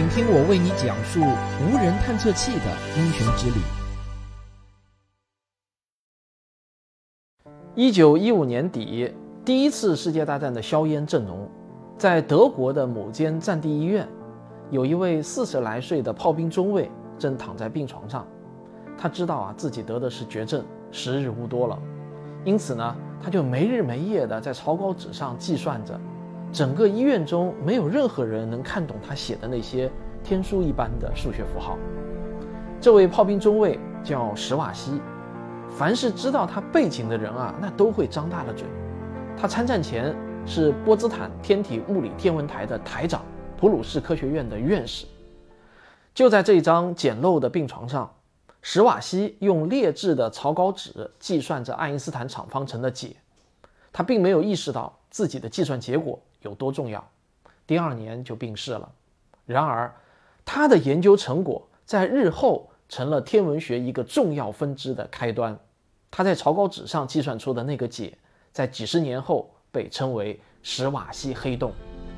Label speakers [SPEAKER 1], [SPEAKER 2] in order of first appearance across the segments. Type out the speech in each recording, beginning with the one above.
[SPEAKER 1] 请听我为你讲述无人探测器的英雄之旅。
[SPEAKER 2] 一九一五年底，第一次世界大战的硝烟正浓，在德国的某间战地医院，有一位四十来岁的炮兵中尉正躺在病床上。他知道啊，自己得的是绝症，时日无多了，因此呢，他就没日没夜的在草稿纸上计算着。整个医院中没有任何人能看懂他写的那些天书一般的数学符号。这位炮兵中尉叫史瓦西，凡是知道他背景的人啊，那都会张大了嘴。他参战前是波茨坦天体物理天文台的台长，普鲁士科学院的院士。就在这张简陋的病床上，史瓦西用劣质的草稿纸计算着爱因斯坦场方程的解。他并没有意识到自己的计算结果。有多重要？第二年就病逝了。然而，他的研究成果在日后成了天文学一个重要分支的开端。他在草稿纸上计算出的那个解，在几十年后被称为史瓦西黑洞，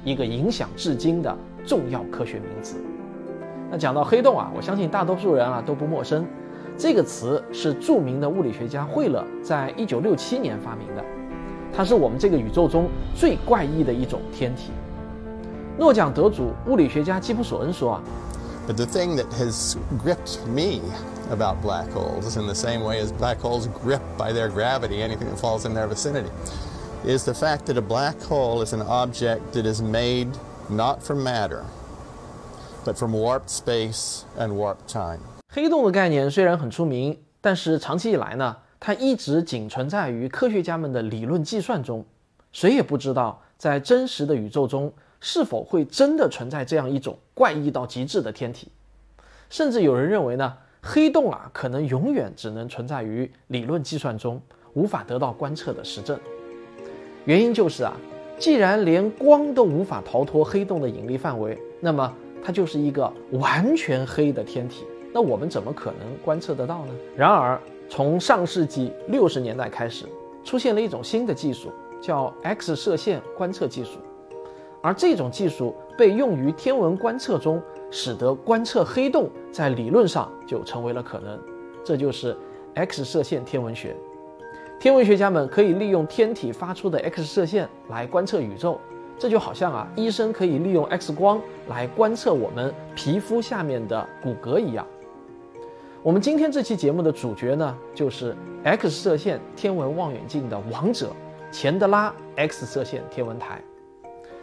[SPEAKER 2] 一个影响至今的重要科学名词。那讲到黑洞啊，我相信大多数人啊都不陌生。这个词是著名的物理学家惠勒在一九六七年发明的。它是我们这个宇宙中最怪异的一种天体。诺奖得主物理学家基普索恩说啊，
[SPEAKER 3] But the thing that has gripped me about black holes, in the same way as black holes grip by their gravity anything that falls in their vicinity, is the fact that a black hole is an object that is made not from matter, but from warped space and warped time.
[SPEAKER 2] 黑洞的概念虽然很出名，但是长期以来呢？ 它一直仅存在于科学家们的理论计算中，谁也不知道在真实的宇宙中是否会真的存在这样一种怪异到极致的天体。甚至有人认为呢，黑洞啊可能永远只能存在于理论计算中，无法得到观测的实证。原因就是啊，既然连光都无法逃脱黑洞的引力范围，那么它就是一个完全黑的天体，那我们怎么可能观测得到呢？然而。从上世纪六十年代开始，出现了一种新的技术，叫 X 射线观测技术，而这种技术被用于天文观测中，使得观测黑洞在理论上就成为了可能。这就是 X 射线天文学。天文学家们可以利用天体发出的 X 射线来观测宇宙，这就好像啊，医生可以利用 X 光来观测我们皮肤下面的骨骼一样。我们今天这期节目的主角呢，就是 X 射线天文望远镜的王者——钱德拉 X 射线天文台。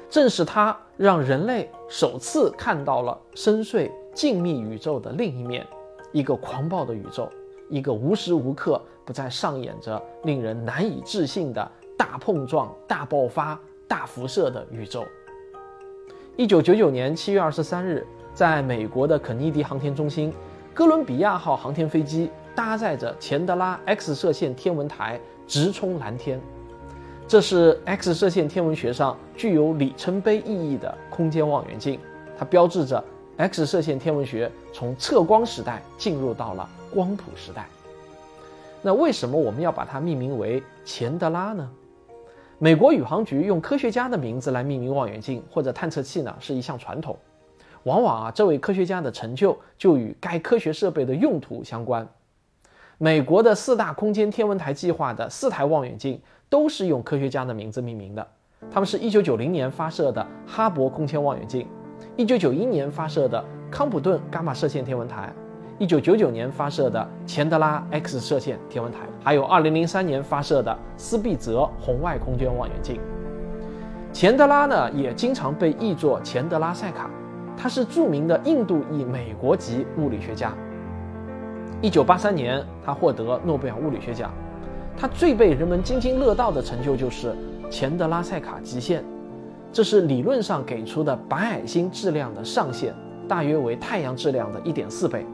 [SPEAKER 2] 正是它让人类首次看到了深邃静谧宇宙的另一面，一个狂暴的宇宙，一个无时无刻不在上演着令人难以置信的大碰撞、大爆发、大辐射的宇宙。一九九九年七月二十三日，在美国的肯尼迪航天中心。哥伦比亚号航天飞机搭载着钱德拉 X 射线天文台直冲蓝天，这是 X 射线天文学上具有里程碑意义的空间望远镜，它标志着 X 射线天文学从测光时代进入到了光谱时代。那为什么我们要把它命名为钱德拉呢？美国宇航局用科学家的名字来命名望远镜或者探测器呢，是一项传统。往往啊，这位科学家的成就就与该科学设备的用途相关。美国的四大空间天文台计划的四台望远镜都是用科学家的名字命名的。他们是一九九零年发射的哈勃空间望远镜，一九九一年发射的康普顿伽马射线天文台，一九九九年发射的钱德拉 X 射线天文台，还有二零零三年发射的斯必泽红外空间望远镜。钱德拉呢，也经常被译作钱德拉塞卡。他是著名的印度裔美国籍物理学家。一九八三年，他获得诺贝尔物理学奖。他最被人们津津乐道的成就就是钱德拉塞卡极限，这是理论上给出的白矮星质量的上限，大约为太阳质量的一点四倍。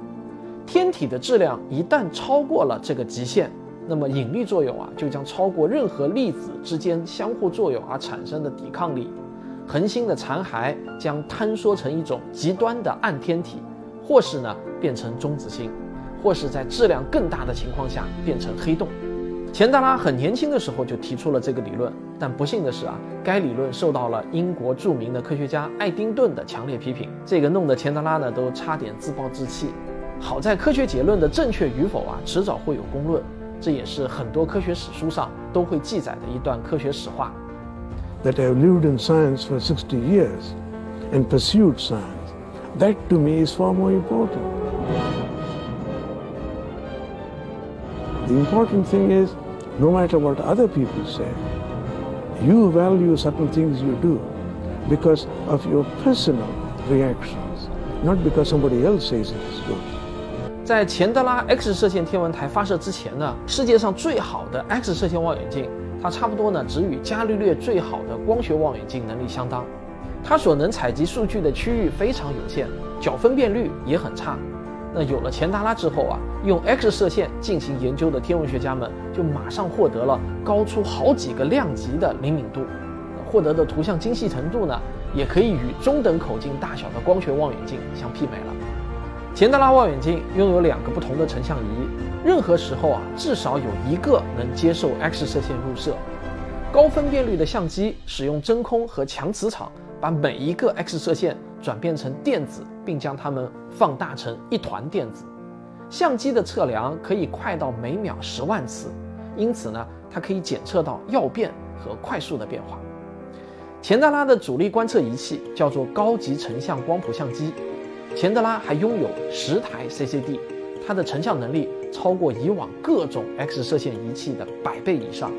[SPEAKER 2] 天体的质量一旦超过了这个极限，那么引力作用啊就将超过任何粒子之间相互作用而产生的抵抗力。恒星的残骸将坍缩成一种极端的暗天体，或是呢变成中子星，或是在质量更大的情况下变成黑洞。钱德拉很年轻的时候就提出了这个理论，但不幸的是啊，该理论受到了英国著名的科学家爱丁顿的强烈批评，这个弄得钱德拉呢都差点自暴自弃。好在科学结论的正确与否啊，迟早会有公论，这也是很多科学史书上都会记载的一段科学史话。
[SPEAKER 4] That I've lived in science for sixty years and pursued science, that to me is far more important. The important thing is, no matter what other people say, you value certain things you do because of your personal reactions, not because somebody else says it is good.
[SPEAKER 2] 在钱德拉 X 射线天文台发射之前呢，世界上最好的 X 射线望远镜， 它差不多呢只与伽利略最好的光学望远镜能力相当，它所能采集数据的区域非常有限，角分辨率也很差。那有了钱达拉之后啊，用 X 射线进行研究的天文学家们就马上获得了高出好几个量级的灵敏度，获得的图像精细程度呢，也可以与中等口径大小的光学望远镜相媲美了。钱德拉望远镜拥有两个不同的成像仪，任何时候啊，至少有一个能接受 X 射线入射。高分辨率的相机使用真空和强磁场，把每一个 X 射线转变成电子，并将它们放大成一团电子。相机的测量可以快到每秒十万次，因此呢，它可以检测到曜变和快速的变化。钱德拉的主力观测仪器叫做高级成像光谱相机，钱德拉还拥有十台 CCD，它的成像能力超过以往各种 X 射线仪器的百倍以上。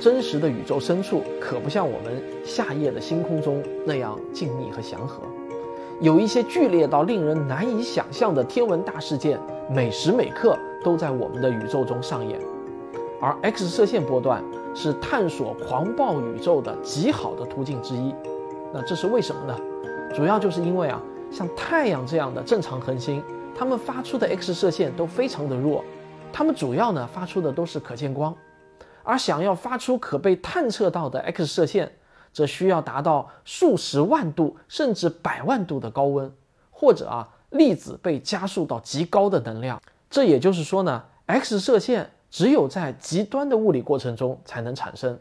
[SPEAKER 2] 真实的宇宙深处可不像我们夏夜的星空中那样静谧和祥和，有一些剧烈到令人难以想象的天文大事件，每时每刻都在我们的宇宙中上演。而 X 射线波段是探索狂暴宇宙的极好的途径之一。那这是为什么呢？主要就是因为啊，像太阳这样的正常恒星，它们发出的 X 射线都非常的弱，它们主要呢发出的都是可见光。而想要发出可被探测到的 X 射线，则需要达到数十万度甚至百万度的高温，或者啊粒子被加速到极高的能量。这也就是说呢，X 射线只有在极端的物理过程中才能产生。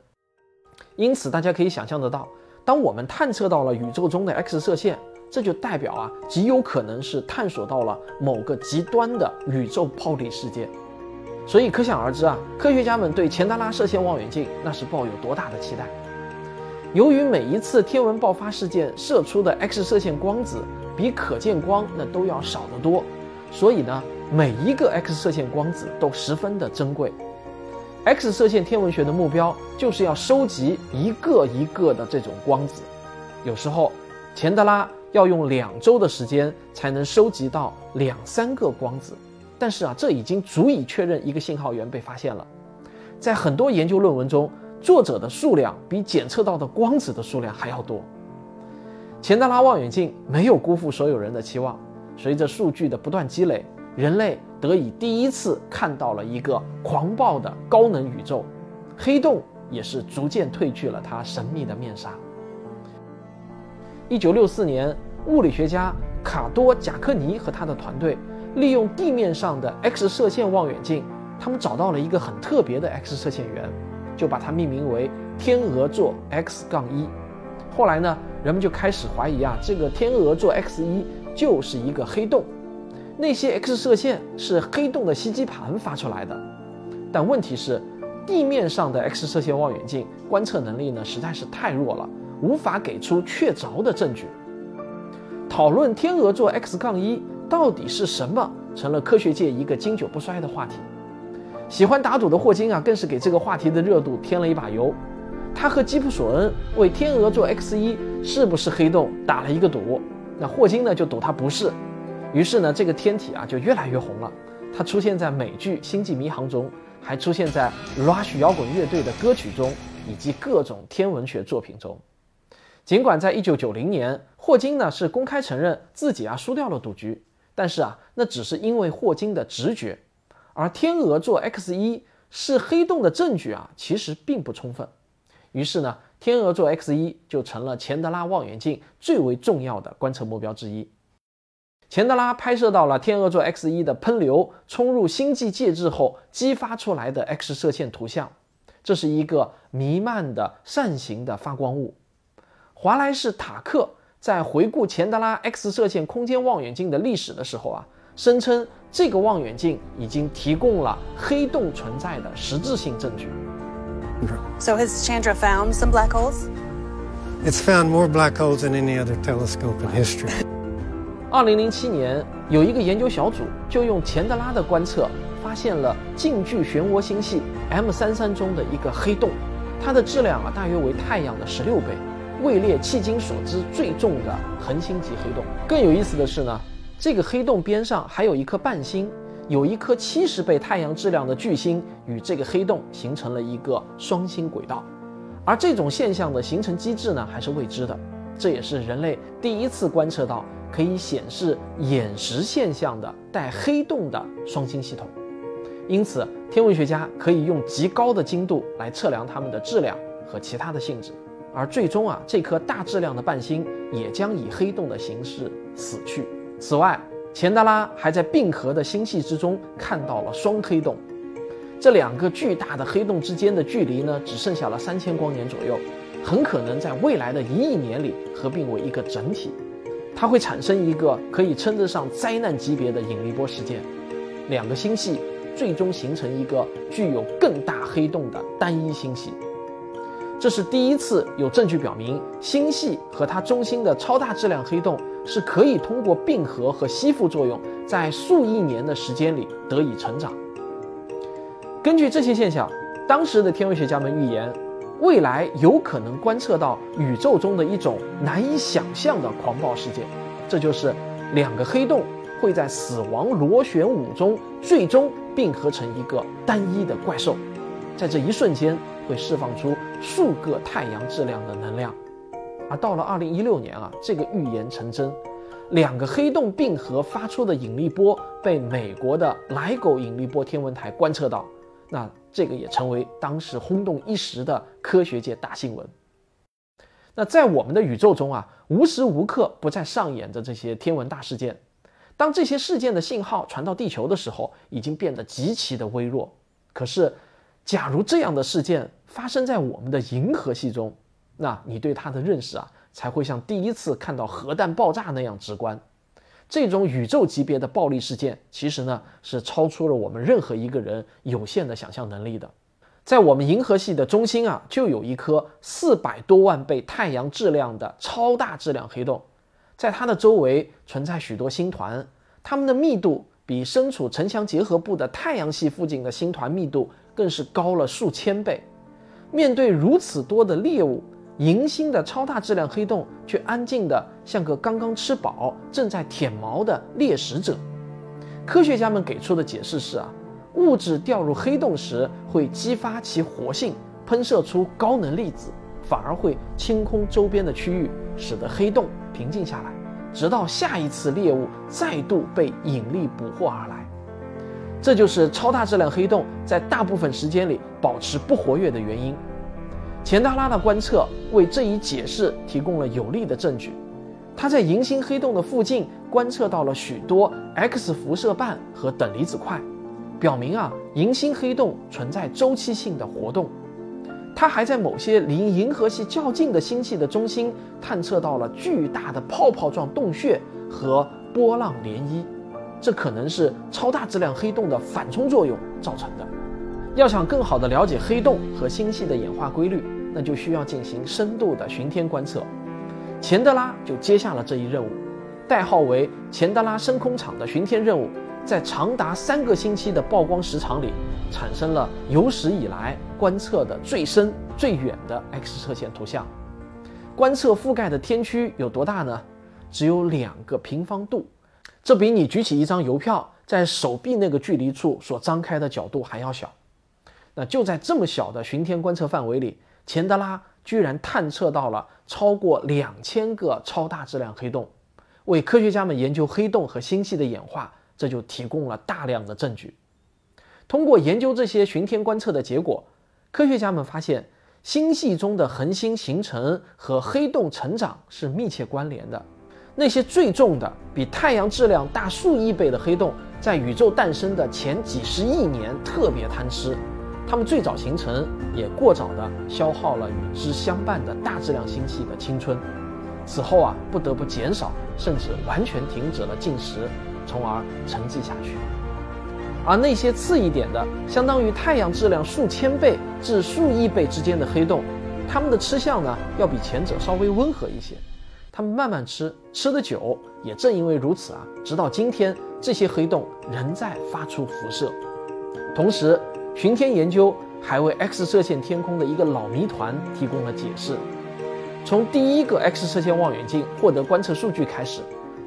[SPEAKER 2] 因此，大家可以想象得到，当我们探测到了宇宙中的 X 射线，这就代表啊极有可能是探索到了某个极端的宇宙暴力事件。所以可想而知啊，科学家们对钱德拉射线望远镜那是抱有多大的期待。由于每一次天文爆发事件射出的 X 射线光子比可见光那都要少得多，所以呢，每一个 X 射线光子都十分的珍贵。X 射线天文学的目标就是要收集一个一个的这种光子，有时候钱德拉要用两周的时间才能收集到两三个光子。但是啊，这已经足以确认一个信号源被发现了。在很多研究论文中，作者的数量比检测到的光子的数量还要多。钱德拉望远镜没有辜负所有人的期望。随着数据的不断积累，人类得以第一次看到了一个狂暴的高能宇宙，黑洞也是逐渐褪去了它神秘的面纱。一九六四年，物理学家卡多贾克尼和他的团队。利用地面上的 X 射线望远镜，他们找到了一个很特别的 X 射线源，就把它命名为天鹅座 X 杠一。后来呢，人们就开始怀疑啊，这个天鹅座 X 一就是一个黑洞，那些 X 射线是黑洞的吸积盘发出来的。但问题是，地面上的 X 射线望远镜观测能力呢实在是太弱了，无法给出确凿的证据。讨论天鹅座 X 杠一。到底是什么成了科学界一个经久不衰的话题？喜欢打赌的霍金啊，更是给这个话题的热度添了一把油。他和基普索恩为天鹅座 X 一是不是黑洞打了一个赌。那霍金呢就赌它不是。于是呢，这个天体啊就越来越红了。它出现在美剧《星际迷航》中，还出现在 Rush 摇滚乐队的歌曲中，以及各种天文学作品中。尽管在1990年，霍金呢是公开承认自己啊输掉了赌局。但是啊，那只是因为霍金的直觉，而天鹅座 X 一是黑洞的证据啊，其实并不充分。于是呢，天鹅座 X 一就成了钱德拉望远镜最为重要的观测目标之一。钱德拉拍摄到了天鹅座 X 一的喷流冲入星际介质后激发出来的 X 射线图像，这是一个弥漫的扇形的发光物。华莱士·塔克在回顾钱德拉 X 射线空间望远镜的历史的时候啊，声称这个望远镜已经提供了黑洞存在的实质性证据。
[SPEAKER 5] So has Chandra found some black holes?
[SPEAKER 6] It's found more black holes than any other telescope in history.
[SPEAKER 2] 二零零七年，有一个研究小组就用钱德拉的观测，发现了近距漩涡星系 M 三三中的一个黑洞，它的质量啊大约为太阳的十六倍，位列迄今所知最重的恒星级黑洞。更有意思的是呢，这个黑洞边上还有一颗伴星。有一颗七十倍太阳质量的巨星与这个黑洞形成了一个双星轨道，而这种现象的形成机制呢还是未知的。这也是人类第一次观测到可以显示眼石现象的带黑洞的双星系统。因此，天文学家可以用极高的精度来测量它们的质量和其他的性质。而最终啊，这颗大质量的伴星也将以黑洞的形式死去。此外，钱德拉还在并合的星系之中看到了双黑洞，这两个巨大的黑洞之间的距离呢，只剩下了三千光年左右，很可能在未来的一亿年里合并为一个整体，它会产生一个可以称得上灾难级别的引力波事件，两个星系最终形成一个具有更大黑洞的单一星系。这是第一次有证据表明星系和它中心的超大质量黑洞。是可以通过并合和吸附作用，在数亿年的时间里得以成长。根据这些现象，当时的天文学家们预言，未来有可能观测到宇宙中的一种难以想象的狂暴事件，这就是两个黑洞会在死亡螺旋舞中最终并合成一个单一的怪兽，在这一瞬间会释放出数个太阳质量的能量。而到了二零一六年啊，这个预言成真，两个黑洞并合发出的引力波被美国的莱狗引力波天文台观测到，那这个也成为当时轰动一时的科学界大新闻。那在我们的宇宙中啊，无时无刻不在上演着这些天文大事件。当这些事件的信号传到地球的时候，已经变得极其的微弱。可是，假如这样的事件发生在我们的银河系中，那你对它的认识啊，才会像第一次看到核弹爆炸那样直观。这种宇宙级别的暴力事件，其实呢是超出了我们任何一个人有限的想象能力的。在我们银河系的中心啊，就有一颗四百多万倍太阳质量的超大质量黑洞，在它的周围存在许多星团，它们的密度比身处城乡结合部的太阳系附近的星团密度更是高了数千倍。面对如此多的猎物，银星的超大质量黑洞却安静的像个刚刚吃饱、正在舔毛的猎食者。科学家们给出的解释是：啊，物质掉入黑洞时会激发其活性，喷射出高能粒子，反而会清空周边的区域，使得黑洞平静下来，直到下一次猎物再度被引力捕获而来。这就是超大质量黑洞在大部分时间里保持不活跃的原因。钱德拉的观测为这一解释提供了有力的证据。他在银星黑洞的附近观测到了许多 X 辐射瓣和等离子块，表明啊，银星黑洞存在周期性的活动。他还在某些离银河系较近的星系的中心探测到了巨大的泡泡状洞穴和波浪涟漪，这可能是超大质量黑洞的反冲作用造成的。要想更好地了解黑洞和星系的演化规律，那就需要进行深度的巡天观测。钱德拉就接下了这一任务，代号为钱德拉深空场的巡天任务，在长达三个星期的曝光时长里，产生了有史以来观测的最深、最远的 X 射线图像。观测覆盖的天区有多大呢？只有两个平方度，这比你举起一张邮票在手臂那个距离处所张开的角度还要小。那就在这么小的巡天观测范围里，钱德拉居然探测到了超过两千个超大质量黑洞，为科学家们研究黑洞和星系的演化，这就提供了大量的证据。通过研究这些巡天观测的结果，科学家们发现星系中的恒星形成和黑洞成长是密切关联的。那些最重的、比太阳质量大数亿倍的黑洞，在宇宙诞生的前几十亿年特别贪吃，它们最早形成，也过早地消耗了与之相伴的大质量星系的青春。此后啊，不得不减少，甚至完全停止了进食，从而沉寂下去。而那些次一点的，相当于太阳质量数千倍至数亿倍之间的黑洞，它们的吃相呢，要比前者稍微温和一些。他们慢慢吃，吃得久，也正因为如此啊，直到今天，这些黑洞仍在发出辐射。同时，巡天研究还为 X 射线天空的一个老谜团提供了解释。从第一个 X 射线望远镜获得观测数据开始，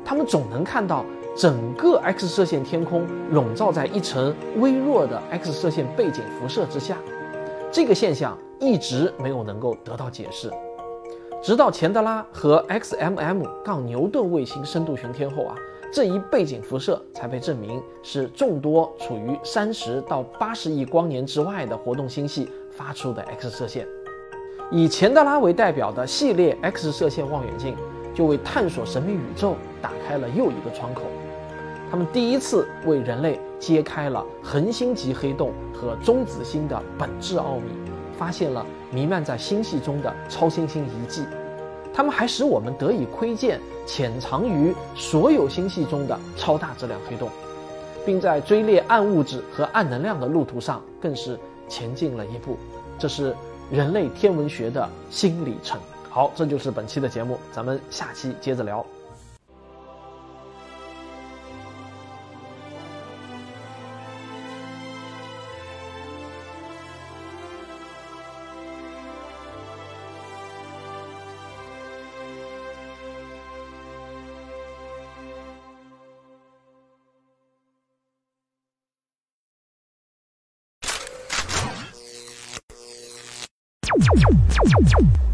[SPEAKER 2] 他们总能看到整个 X 射线天空笼罩在一层微弱的 X 射线背景辐射之下。这个现象一直没有能够得到解释，直到钱德拉和 XMM- 杠牛顿卫星深度巡天后啊，这一背景辐射才被证明是众多处于三十到八十亿光年之外的活动星系发出的 X 射线。以钱德拉为代表的系列 X 射线望远镜，就为探索神秘宇宙打开了又一个窗口。他们第一次为人类揭开了恒星级黑洞和中子星的本质奥秘，发现了弥漫在星系中的超新星遗迹。它们还使我们得以窥见潜藏于所有星系中的超大质量黑洞，并在追猎暗物质和暗能量的路途上更是前进了一步。这是。人类天文学的新里程。好，这就是本期的节目，咱们下期接着聊。you.